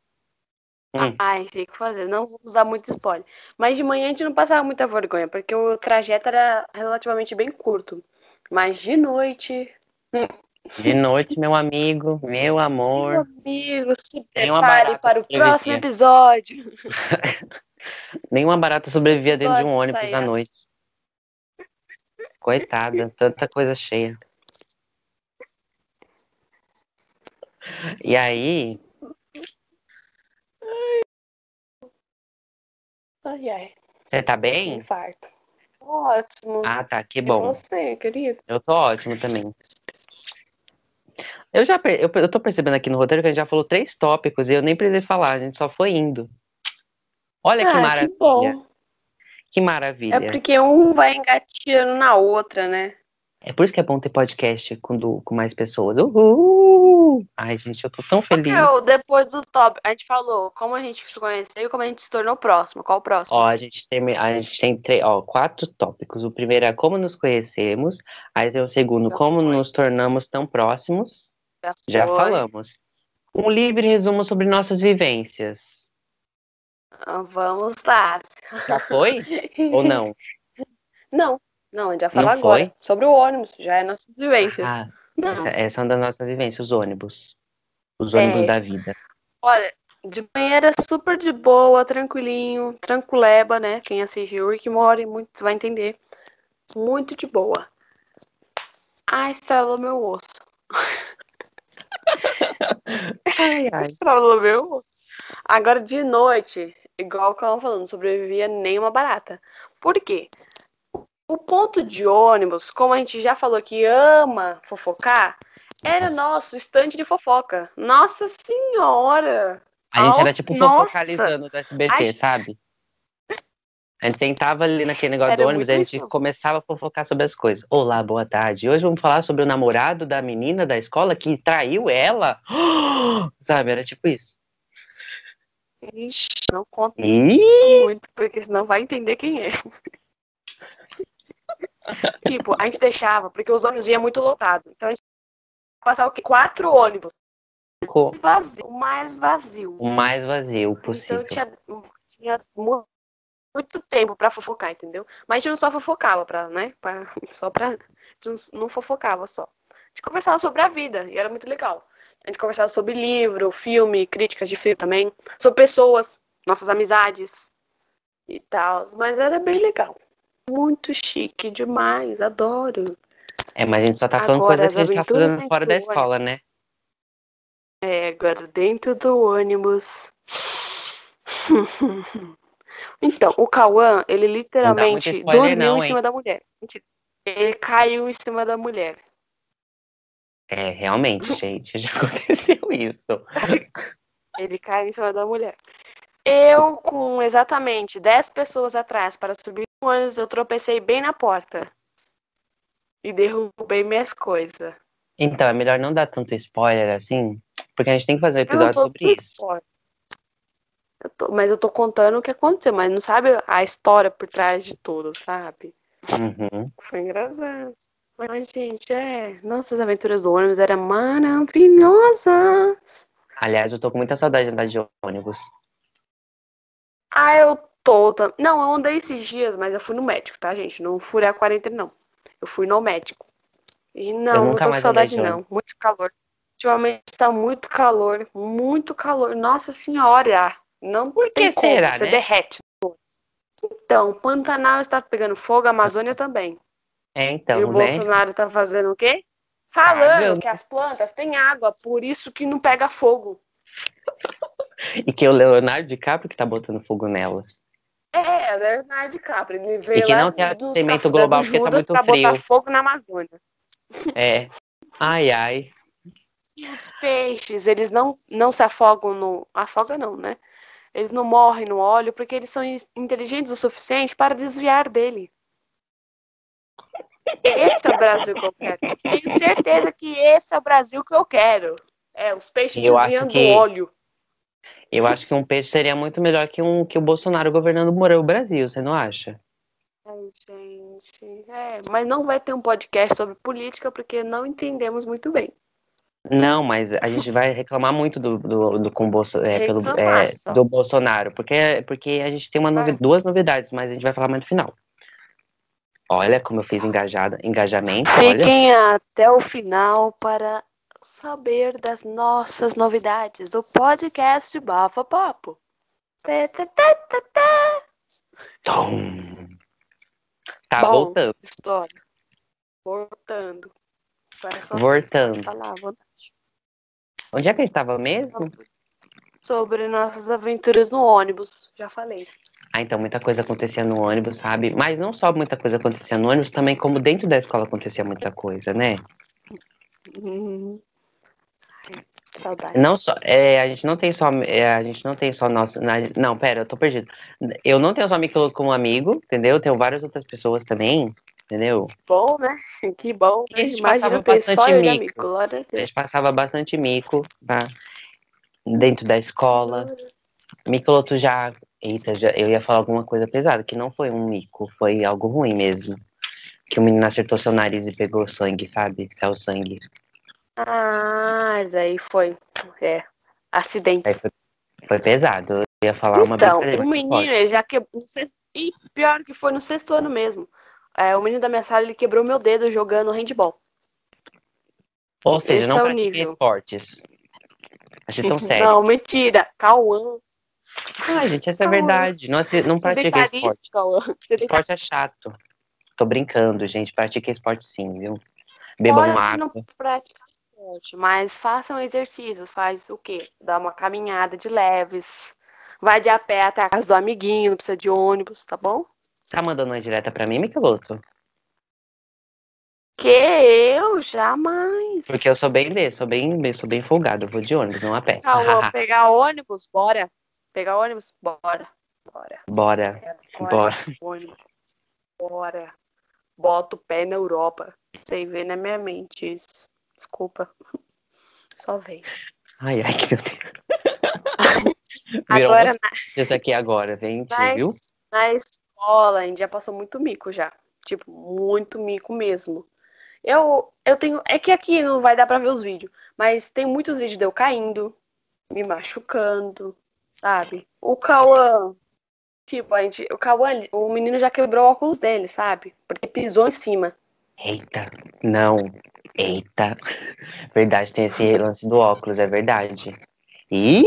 Hum. Ai, tem que fazer. Não vamos dar muito spoiler. Mas de manhã a gente não passava muita vergonha, porque o trajeto era relativamente bem curto. Mas de noite, De noite, meu amigo, meu meu amor. amigo, se prepare para o próximo episódio. Nenhuma barata sobrevivia dentro de um ônibus à noite. Coitada, tanta coisa cheia. E aí, Ai, ai, você tá bem? infarto. Ótimo. Ah, tá, que E bom. você, querido? Eu tô ótimo também. Eu já eu, eu tô percebendo aqui no roteiro que a gente já falou três tópicos e eu nem precisei falar, a gente só foi indo. Olha que ah, maravilha. que bom. Que maravilha. É porque um vai engateando na outra, né? É por isso que é bom ter podcast com, do- com mais pessoas. Uhul! Ai, gente, eu tô tão feliz. Eu, depois do top, a gente falou como a gente se conheceu e como a gente se tornou próximo. Qual o próximo? Ó, a gente tem, a gente tem três, ó, quatro tópicos. O primeiro é como nos conhecemos. Aí tem o segundo, Já como foi. nos tornamos tão próximos. Já foi. falamos. Um livre resumo sobre nossas vivências. Vamos lá. Já foi? Ou não? Não, não, a gente vai falar Não agora. foi? Sobre o ônibus, já é nossas vivências. Ah, não, essa, essa é uma da nossa vivência, os ônibus. Os ônibus É. da vida. olha, de manhã era super de boa, tranquilinho, tranquileba, né? Quem assistiu Rick Morty muito vai entender. Muito de boa. Ah, estralou meu osso. Ai, ai. Estralou meu osso. Agora de noite, igual que eu tava falando, não sobrevivia nenhuma barata. Por quê? O ponto de ônibus, como a gente já falou que ama fofocar, era nosso estante de fofoca. Nossa senhora! A gente era Al- tipo Nossa! focalizando do SBT, Ai. sabe? A gente sentava ali naquele negócio Era do ônibus e a gente isso. começava a fofocar sobre as coisas. Olá, boa tarde. Hoje vamos falar sobre o namorado da menina da escola que traiu ela. Sabe, era tipo isso. Ixi, não conta Ih, muito, porque senão vai entender quem é. tipo, a gente deixava, porque os ônibus iam muito lotados. Então a gente passava o quê? Quatro ônibus. ficou Vazio, o mais vazio. o mais vazio possível. Então tinha, tinha mu- muito tempo pra fofocar, entendeu? Mas a gente não só fofocava, pra, né? Pra, só pra. A gente não fofocava só. A gente conversava sobre a vida e era muito legal. A gente conversava sobre livro, filme, críticas de filme também, sobre pessoas, nossas amizades e tal. Mas era bem legal. Muito chique demais, adoro. É, mas a gente só tá falando Agora, coisas que a gente tá fazendo fora da escola, né? É, agora dentro do ônibus. Então, o Cauã, ele literalmente spoiler dormiu não, em hein? cima da mulher. Mentira. Ele caiu em cima da mulher. É, realmente, gente, já aconteceu isso. Ele caiu em cima da mulher. Eu, com exatamente 10 pessoas atrás para subir no ônibus, eu tropecei bem na porta. E derrubei minhas coisas. Então, é melhor não dar tanto spoiler assim, porque a gente tem que fazer um episódio sobre isso. spoiler. Eu tô- mas eu tô contando o que aconteceu, mas não sabe a história por trás de tudo, sabe? Uhum. Foi engraçado. Mas, gente, é. Nossas aventuras do ônibus eram maravilhosas. Aliás, eu tô com muita saudade de andar de ônibus. Ah, eu tô. tam- Não, eu andei esses dias, mas eu fui no médico, tá, gente? Não furei a quarentena, não. Eu fui no médico. E não, não tô com saudade, de não. Muito calor. Ultimamente tá muito calor. Muito calor. Nossa senhora. Não Por que como, será, Você né? derrete. Então, Pantanal está pegando fogo, a Amazônia também. É, e então, o né? Bolsonaro tá fazendo o quê? Falando Cagando. que as plantas têm água, por isso que não pega fogo. E que o Leonardo DiCaprio que tá botando fogo nelas. É, é Leonardo DiCaprio. Ele veio que lá não tem aquecimento global porque tá muito pra frio. botar fogo na Amazônia. É. Ai, ai. E os peixes, eles não, não se afogam no... Afoga não, né? Eles não morrem no óleo porque eles são inteligentes o suficiente para desviar dele. Esse é o Brasil que eu quero. Tenho certeza que esse é o Brasil que eu quero. É, os peixes Eu desviando que- do óleo. Eu acho que um peixe seria muito melhor que, um, que o Bolsonaro governando o Brasil, você não acha? Ai, gente. É, mas não vai ter um podcast sobre política porque não entendemos muito bem. Não, mas a gente vai reclamar muito do, do, do, com Bolso, é, pelo, é, do Bolsonaro, porque, porque a gente tem uma novi- duas novidades, mas a gente vai falar mais no final. Olha como eu fiz engajada, engajamento, olha. Fiquem até o final para saber das nossas novidades do podcast Bafa Papo. Tá Bom. voltando, História. Voltando. É voltando. falar. Onde é que a gente tava mesmo? Sobre nossas aventuras no ônibus. Já falei. Ah, então muita coisa acontecia no ônibus, sabe? Mas não só muita coisa acontecia no ônibus, também como dentro da escola acontecia muita coisa, né? Uhum. Saudade. Não só, é, a gente não tem só, é, a gente não tem só nossa, na- não, pera, eu tô perdido. Eu não tenho só Miqueloto como amigo, entendeu? Eu tenho várias outras pessoas também, entendeu? Bom, né? Que bom. Que a gente Imagina passava bastante mico. amigo. Glória a gente passava bastante mico, tá? Dentro da escola. Miqueloto já, eita, já, eu ia falar alguma coisa pesada, que não foi um mico, foi algo ruim mesmo. Que o menino acertou seu nariz e pegou sangue, sabe? Saiu sangue. Ah, daí foi. É. Aí Acidentes. foi, foi pesado. Eu ia falar uma Então, brincadeira, o menino, ele já quebrou. E pior que foi no sexto ano mesmo. É, o menino da minha sala, ele quebrou meu dedo jogando handball. Ou seja, esse não é o nível. esportes. Achei tão sério. Não, mentira. Cauã. Ah, gente, essa é Cauã. verdade. Não, não pratiquei esporte. Sedentarista. Esporte é chato. Tô brincando, gente. Pratiquei esporte sim, viu? Bebam Pode água. não praticar esporte, mas façam exercícios. Faz o quê? Dá uma caminhada de leves. Vai de a pé até a casa do amiguinho, não precisa de ônibus, tá bom? Tá mandando uma direta pra mim, Miqueloto? Que eu jamais. Porque eu sou bem B, sou bem, bem- sou bem folgado. Eu vou de ônibus, não a pé. Cauã, pegar ônibus, bora. Pegar ônibus, bora. Bora. Bora, Bora. bora. Ônibus. Bora. Bota o pé na Europa. Sem ver na minha mente isso. Desculpa. Só vem. Ai, ai, que meu Deus. Agora, isso aqui agora, gente, na, viu? na escola, a gente já passou muito mico já. Tipo, muito mico mesmo. Eu, eu tenho. É que aqui não vai dar pra ver os vídeos. Mas tem muitos vídeos de eu caindo, me machucando, sabe? O Cauã. Tipo, a gente, o Cauã, o menino já quebrou o óculos dele, sabe? Porque pisou em cima. Eita, não. Eita. Verdade, tem esse lance do óculos, é verdade. Ih!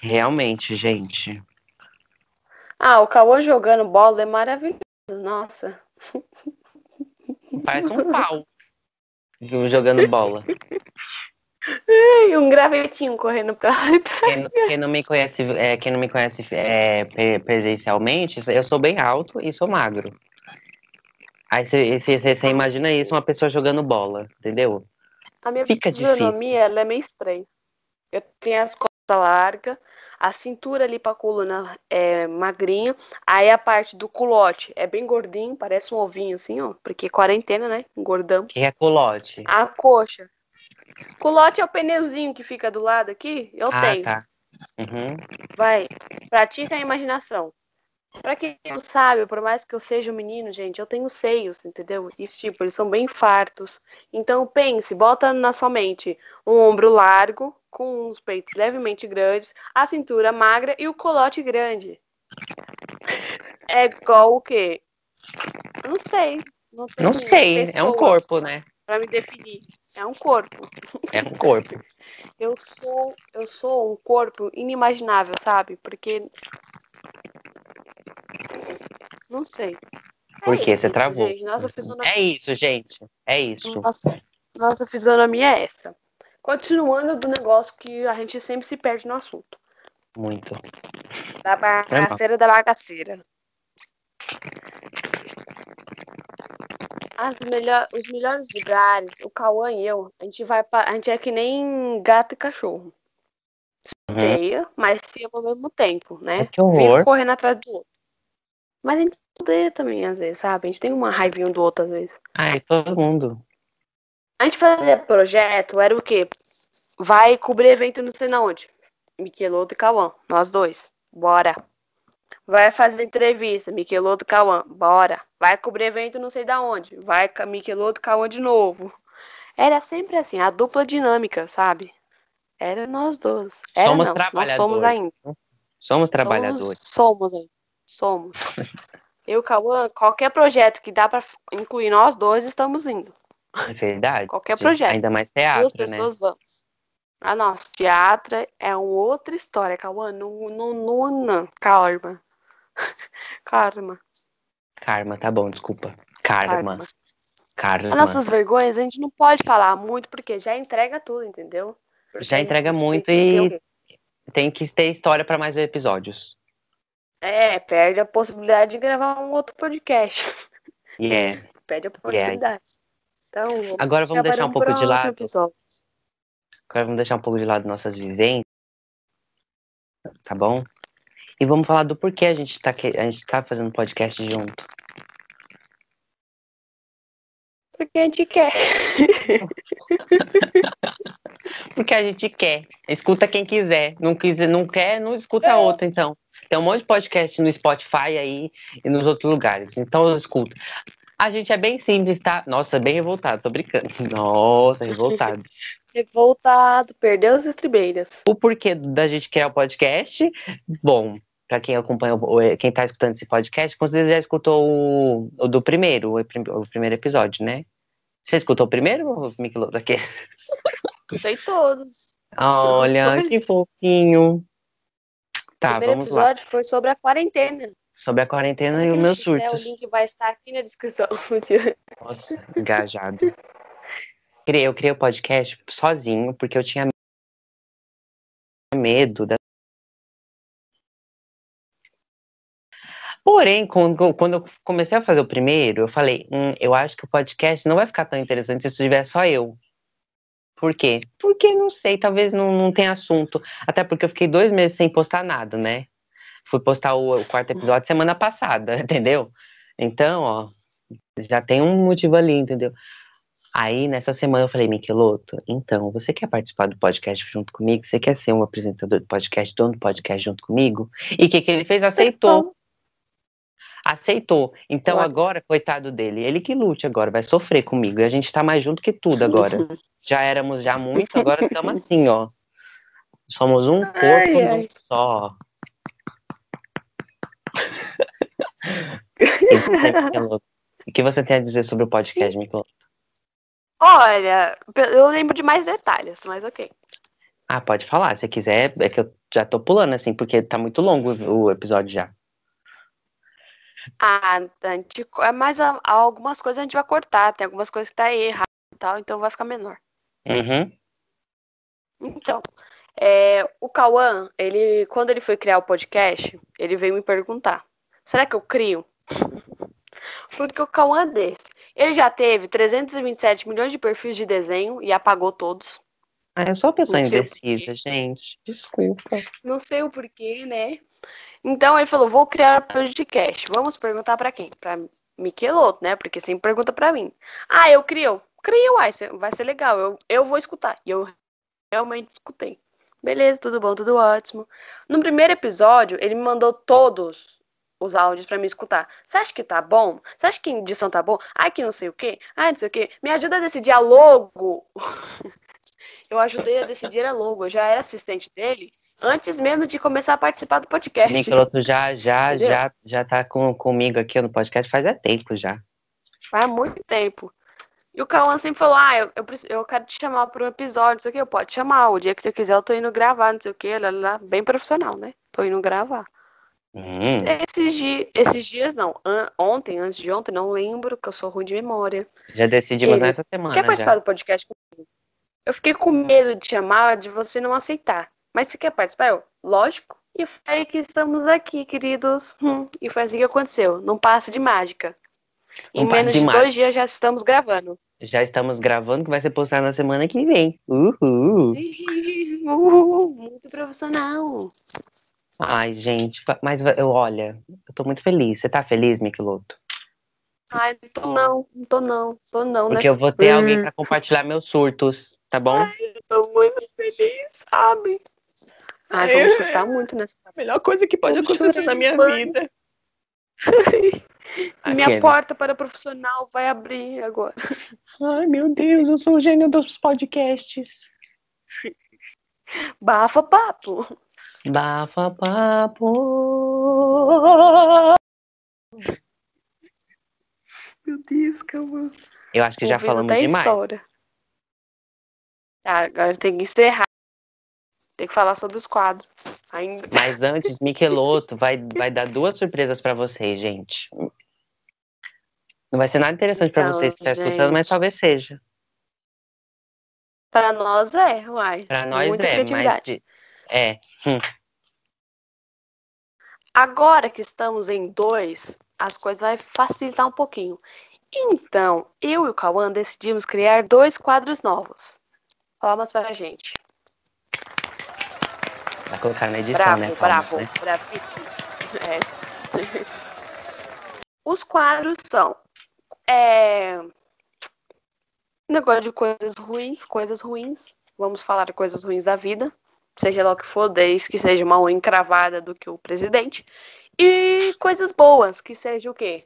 Realmente, gente. Ah, o Cauã jogando bola é maravilhoso. Nossa. Parece um pau. Jogando bola. E um gravetinho correndo pra lá e pra Quem, quem não me conhece, é, quem não me conhece é, pre- presencialmente, eu sou bem alto e sou magro. Aí você imagina isso, uma pessoa jogando bola, entendeu? A minha Fica fisionomia, ela é meio estranha. Eu tenho as costas largas, a cintura ali pra coluna é magrinha, aí a parte do culote é bem gordinho, parece um ovinho assim, ó, porque quarentena, né? Engordamos. Que é culote. A coxa. Culote é o pneuzinho que fica do lado aqui, eu ah, tenho. tá. Uhum. Vai, pratica a imaginação. Pra quem não sabe, por mais que eu seja um menino, gente, eu tenho seios, entendeu? E tipo, eles são bem fartos. Então pense, bota na sua mente um ombro largo, com os peitos levemente grandes, a cintura magra e o colote grande. É igual o quê? Eu não sei. Não, Não sei, é um corpo, né? Pra me definir. É um corpo. É um corpo. Eu sou, eu sou um corpo inimaginável, sabe? Porque. Não sei. Por É quê? Você isso, travou. Gente. Nossa, fisionomia, É isso, gente. É isso. nossa, nossa fisionomia é essa. Continuando do negócio que a gente sempre se perde no assunto. Muito. Da bagaceira da bagaceira. As melhor, os melhores lugares, o Cauã e eu, a gente vai pra, a gente é que nem gato e cachorro. Uhum. odeia, mas se ao mesmo tempo, né? Ai, que horror. Vive correndo atrás do outro. Mas a gente odeia também, às vezes, sabe? A gente tem uma raivinha um do outro, às vezes. Ai, todo mundo. A gente fazia projeto, era o quê? Vai cobrir evento não sei na onde. Miqueloto e Cauã, nós dois. Bora. Vai fazer entrevista, Miqueloto e Cauã, bora. Vai cobrir evento não sei da onde. Vai Miqueloto e Cauã de novo. Era sempre assim, a dupla dinâmica, sabe? Era nós dois. Era Somos não, nós somos trabalhadores. ainda. Somos trabalhadores. Somos, somos ainda. Somos. Eu, Cauã, qualquer projeto que dá pra incluir nós dois, estamos indo. É verdade. Qualquer projeto. Ainda mais Duas teatro, né? pessoas vamos. Ah, nossa, teatro é uma outra história, Cauã. Não, não, não, não. Calma. Calma. Karma, tá bom, desculpa. Karma. Calma. Karma. As nossas vergonhas a gente não pode falar muito, porque já entrega tudo, entendeu? Porque Já entrega muito tem e-? Tem que ter história pra mais episódios. É, perde a possibilidade de gravar um outro podcast. É. Perde a possibilidade. Então, vamos Agora vamos deixar um pouco de lado. episódio. Agora vamos deixar um pouco de lado nossas vivências. Tá bom? E vamos falar do porquê a gente tá, que- a gente tá fazendo podcast junto. Porque a gente quer. Porque a gente quer. Escuta quem quiser. Não quiser, não quer, não escuta É. outro, então. Tem um monte de podcast no Spotify aí e nos outros lugares. Então escuta. A gente é bem simples, tá? Nossa, bem revoltado, tô brincando. Nossa, revoltado. Revoltado, perdeu as estribeiras. o porquê da gente criar o podcast? Bom, pra quem acompanha, o- quem tá escutando esse podcast, com certeza já escutou o, o do primeiro, o, o primeiro episódio, né? Você escutou o primeiro, Miqueloto aqui? Escutei todos. Olha, que fofinho. O Tá, primeiro vamos lá. episódio foi sobre a quarentena. Sobre a quarentena e Quem os meus surtos. O link vai estar aqui na descrição. Nossa, engajado. Eu criei o podcast sozinho, porque eu tinha medo da. Porém, quando, quando eu comecei a fazer o primeiro, eu falei, hum, eu acho que o podcast não vai ficar tão interessante se tiver só eu. Por quê? Porque não sei, talvez não, não tenha assunto. Até porque eu fiquei dois meses sem postar nada, né? Fui postar o, o quarto episódio semana passada, entendeu? Então, ó, já tem um motivo ali, entendeu? Aí, nessa semana, eu falei, Miqueloto, então, você quer participar do podcast junto comigo? Você quer ser um apresentador do podcast, dono do podcast junto comigo? E o que, que ele fez? Aceitou. Aceitou. Então, Ótimo. agora, coitado dele, ele que lute agora, vai sofrer comigo. E a gente tá mais junto que tudo agora. Já éramos já muito, agora estamos assim, ó. Somos um corpo Ai, ai. só. E você, Miqueloto, O que você tem a dizer sobre o podcast, Miqueloto? Olha, eu lembro de mais detalhes, mas ok. Ah, pode falar, se quiser, é que eu já tô pulando, assim, porque tá muito longo o episódio já. Ah, a gente, é mais a- algumas coisas a gente vai cortar, tem algumas coisas que tá errado e tal, então vai ficar menor. Uhum. Então, é, o Cauã, ele, quando ele foi criar o podcast, ele veio me perguntar: será que eu crio? Porque o Cauã é desse. Ele já teve 327 milhões de perfis de desenho e apagou todos. Ah, eu sou uma pessoa indecisa, gente. Desculpa. Não sei o porquê, né? Então ele falou: vou criar um podcast. Vamos perguntar pra quem? Pra Miqueloto, né? Porque sempre pergunta pra mim. Ah, eu crio. Crio, cê- vai ser legal. Eu, eu vou escutar. E eu realmente escutei. Beleza, tudo bom, tudo ótimo. No primeiro episódio, ele me mandou todos os áudios pra me escutar. Você acha que tá bom? Você acha que a edição tá bom? Ai, que não sei o quê. Ai, não sei o quê. Me ajuda a decidir a logo. eu ajudei a decidir a logo. Eu já era assistente dele antes mesmo de começar a participar do podcast. Miqueloto já, já, Entendeu? já, já tá com, comigo aqui no podcast faz é tempo já. Faz muito tempo. E o Cauã sempre falou: Ah, eu, eu, eu quero te chamar para um episódio, não sei o que. Eu pode chamar. O dia que você quiser, eu tô indo gravar, não sei o que. Lá, lá. Bem profissional, né? Tô indo gravar. Hum, Esses, di esses dias, não. An- ontem, antes de ontem, não lembro, que eu sou ruim de memória. já decidimos Ele nessa semana Quer participar já. do podcast comigo? Eu fiquei com medo de chamar, de você não aceitar. Mas você quer participar? Eu, lógico. E foi que estamos aqui, queridos. Hum, e foi assim que aconteceu. Num passe de mágica. Em Num menos de de, dois dias já estamos gravando. Já estamos gravando, que vai ser postado na semana que vem. Uhul. Uhul, muito profissional. Ai, gente, mas eu olha, eu tô muito feliz. Você tá feliz, Miquiloto? Ai, não tô não, não tô não, tô não, Porque né? eu vou ter alguém Hum. pra compartilhar meus surtos, tá bom? Eu tô muito feliz, sabe? Ai, vamos chutar muito nessa. A melhor coisa que pode Vamos acontecer na minha demais. vida. Minha Aquele. porta para profissional vai abrir agora. Ai, meu Deus, eu sou o gênio dos podcasts. Bafa papo. Bafa papo. Meu Deus, calma. Eu acho que já falamos demais. história. Tá, agora tem que encerrar. Tem que falar sobre os quadros. Ainda. Mas antes, Miqueloto vai, vai dar duas surpresas pra vocês, gente. Não vai ser nada interessante pra Então, vocês que estão escutando, mas talvez seja. Pra nós é, uai. Pra nós Muita é, mas é. Agora que estamos em dois, as coisas vão facilitar um pouquinho. Então, eu e o Cauã decidimos criar dois quadros novos. Palmas pra gente. Vai colocar na edição, Bravo, né? palmas, bravo, né? bravíssimo. É. Os quadros são é, negócio de coisas ruins, coisas ruins. Vamos falar de coisas ruins da vida, seja lá o que for, desde que seja uma encravada do que o presidente. E coisas boas, que seja o quê?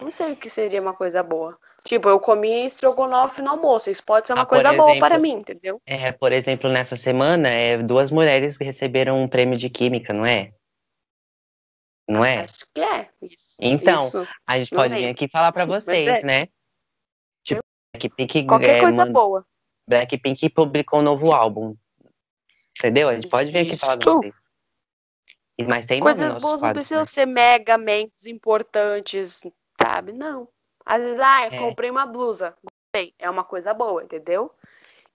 Não sei o que seria uma coisa boa. Tipo, eu comi estrogonofe no almoço. Isso pode ser uma Ah, coisa boa exemplo, para mim, entendeu? É, por exemplo, nessa semana, é, duas mulheres que receberam um prêmio de química, não é? Não é? Acho que é. Isso. Então, isso. A gente pode vir aqui falar pra Mas vocês, é. né? Tipo, Blackpink, Qualquer é, coisa boa. Blackpink publicou um novo álbum. Entendeu? A gente pode vir aqui falar pra Isso. vocês. Mas tem Coisas nossos boas não precisam né? ser megamente importantes, sabe? Não. Às vezes, ah, eu É. comprei uma blusa. Gostei. É uma coisa boa, entendeu?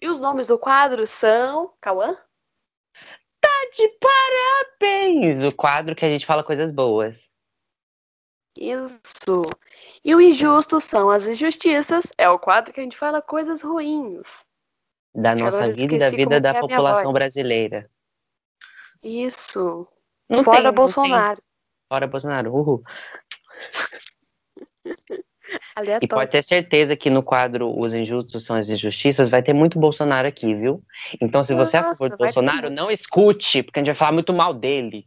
E os nomes do quadro são. Cauã? Tá de parabéns! O quadro que a gente fala coisas boas. Isso. E o injusto são as injustiças. É o quadro que a gente fala coisas ruins. Da nossa agora vida e da vida da é população brasileira. Isso. Não Fora tem. Bolsonaro. Fora Bolsonaro. Uhul. E Aleatório. pode ter certeza que no quadro Os Injustos são as Injustiças vai ter muito Bolsonaro aqui, viu? Então, se você é a favor Nossa, do ter Bolsonaro, muito. não escute, porque a gente vai falar muito mal dele.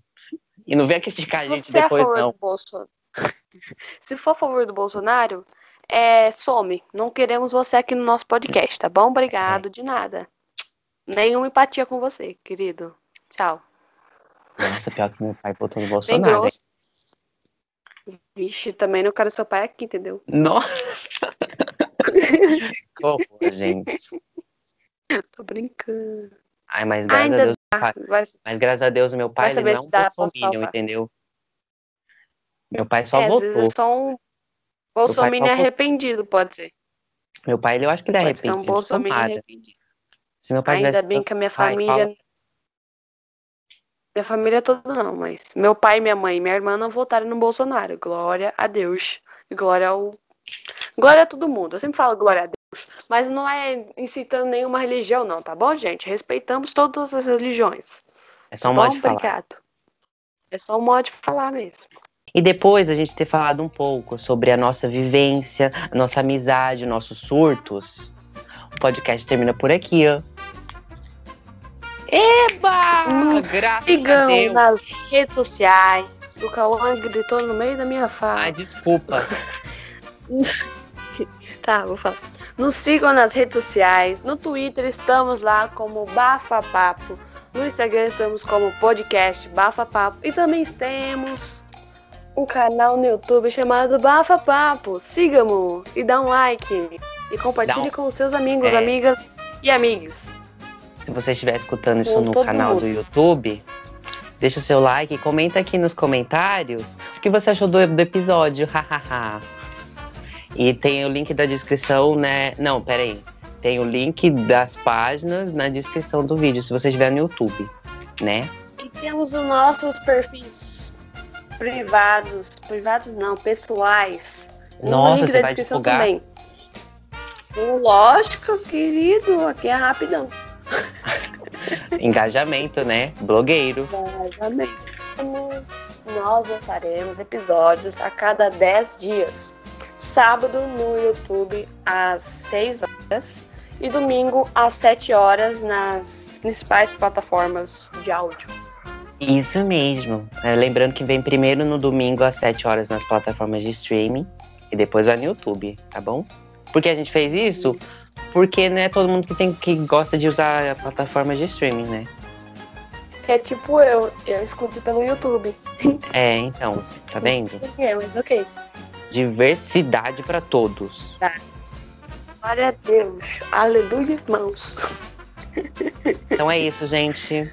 E não venha criticar a Se gente você é a depois, não. Se for a favor do Bolsonaro, é, some. Não queremos você aqui no nosso podcast, tá bom? É. Obrigado, de nada. Nenhuma empatia com você, querido. Tchau. Nossa, pior que meu pai votou no Bem Bolsonaro. hein? grosso. Vixe, também não quero seu pai aqui, entendeu? Nossa! Horror, gente. Tô brincando. Ai, mas graças a Ainda Deus, dá. pai- Vai... mas graças a Deus, meu pai ele não é um entendeu? Meu pai só é, votou. é só um bolsominion arrependido, pode ser. Meu pai, ele, eu acho que ele é Pode ser um arrependido. bolsominion arrependido. Se meu pai Ainda bem que a minha Pai, família. fala. Minha família toda não, mas meu pai, minha mãe e minha irmã não votaram no Bolsonaro. Glória a Deus. Glória ao. Glória a todo mundo. Eu sempre falo glória a Deus. Mas não é incitando nenhuma religião, não, tá bom, gente? Respeitamos todas as religiões. É só Tá um modo de falar. Obrigado. É só um modo de falar mesmo. E depois a gente ter falado um pouco sobre a nossa vivência, a nossa amizade, nossos surtos, o podcast termina por aqui, ó. Eba! Nos Graças a sigam Deus! nas redes sociais. O Cauã gritou no meio da minha fala. Ai, desculpa. Tá, vou falar. Nos sigam nas redes sociais. No Twitter estamos lá como Bafa Papo. No Instagram estamos como podcast Bafa Papo. E também temos um canal no YouTube chamado Bafa Papo. Siga-mo e dá um like. E compartilhe um- com os seus amigos, É. amigas e amigas. Se você estiver escutando isso no canal mundo. do YouTube, deixa o seu like e comenta aqui nos comentários o que você achou do, do episódio. hahaha. e tem o link da descrição, né? Não, peraí. Tem o link das páginas na descrição do vídeo, se você estiver no YouTube, né? E temos os nossos perfis privados. Privados não, pessoais. No Nossa, link você da descrição divulgar? também. Sim, lógico, querido. Aqui é rapidão. Engajamento, né? Blogueiro. Engajamento. Nós lançaremos episódios a cada 10 dias. Sábado no YouTube às 6 horas e domingo às 7 horas nas principais plataformas de áudio. Isso mesmo. É, lembrando que vem primeiro no domingo às 7 horas nas plataformas de streaming e depois vai no YouTube, tá bom? Por que a gente fez isso? Porque não é todo mundo que, tem, que gosta de usar a plataforma de streaming, né? É tipo eu, eu escuto pelo YouTube. É, então, tá vendo? É, mas ok. Diversidade para todos. Tá. Glória a Deus. Aleluia, irmãos. Então é isso, gente.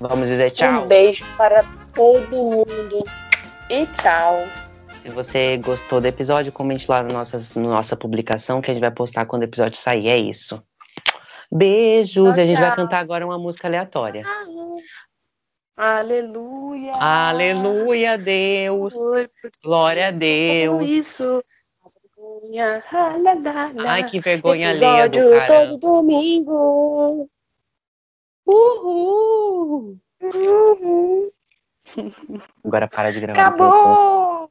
Vamos dizer tchau. Um beijo para todo mundo. E tchau. Se você gostou do episódio, comente lá no nossas, no nossa publicação que a gente vai postar quando o episódio sair. É isso. Beijos. Tchau, e a gente vai tchau. cantar agora uma música aleatória. Aleluia. Aleluia, Deus. Oi, Glória a Deus. Isso. Vergonha. Ai, que vergonha alheia do Episódio cara. todo domingo. Uhul. Uhum. Agora para de gravar. Acabou.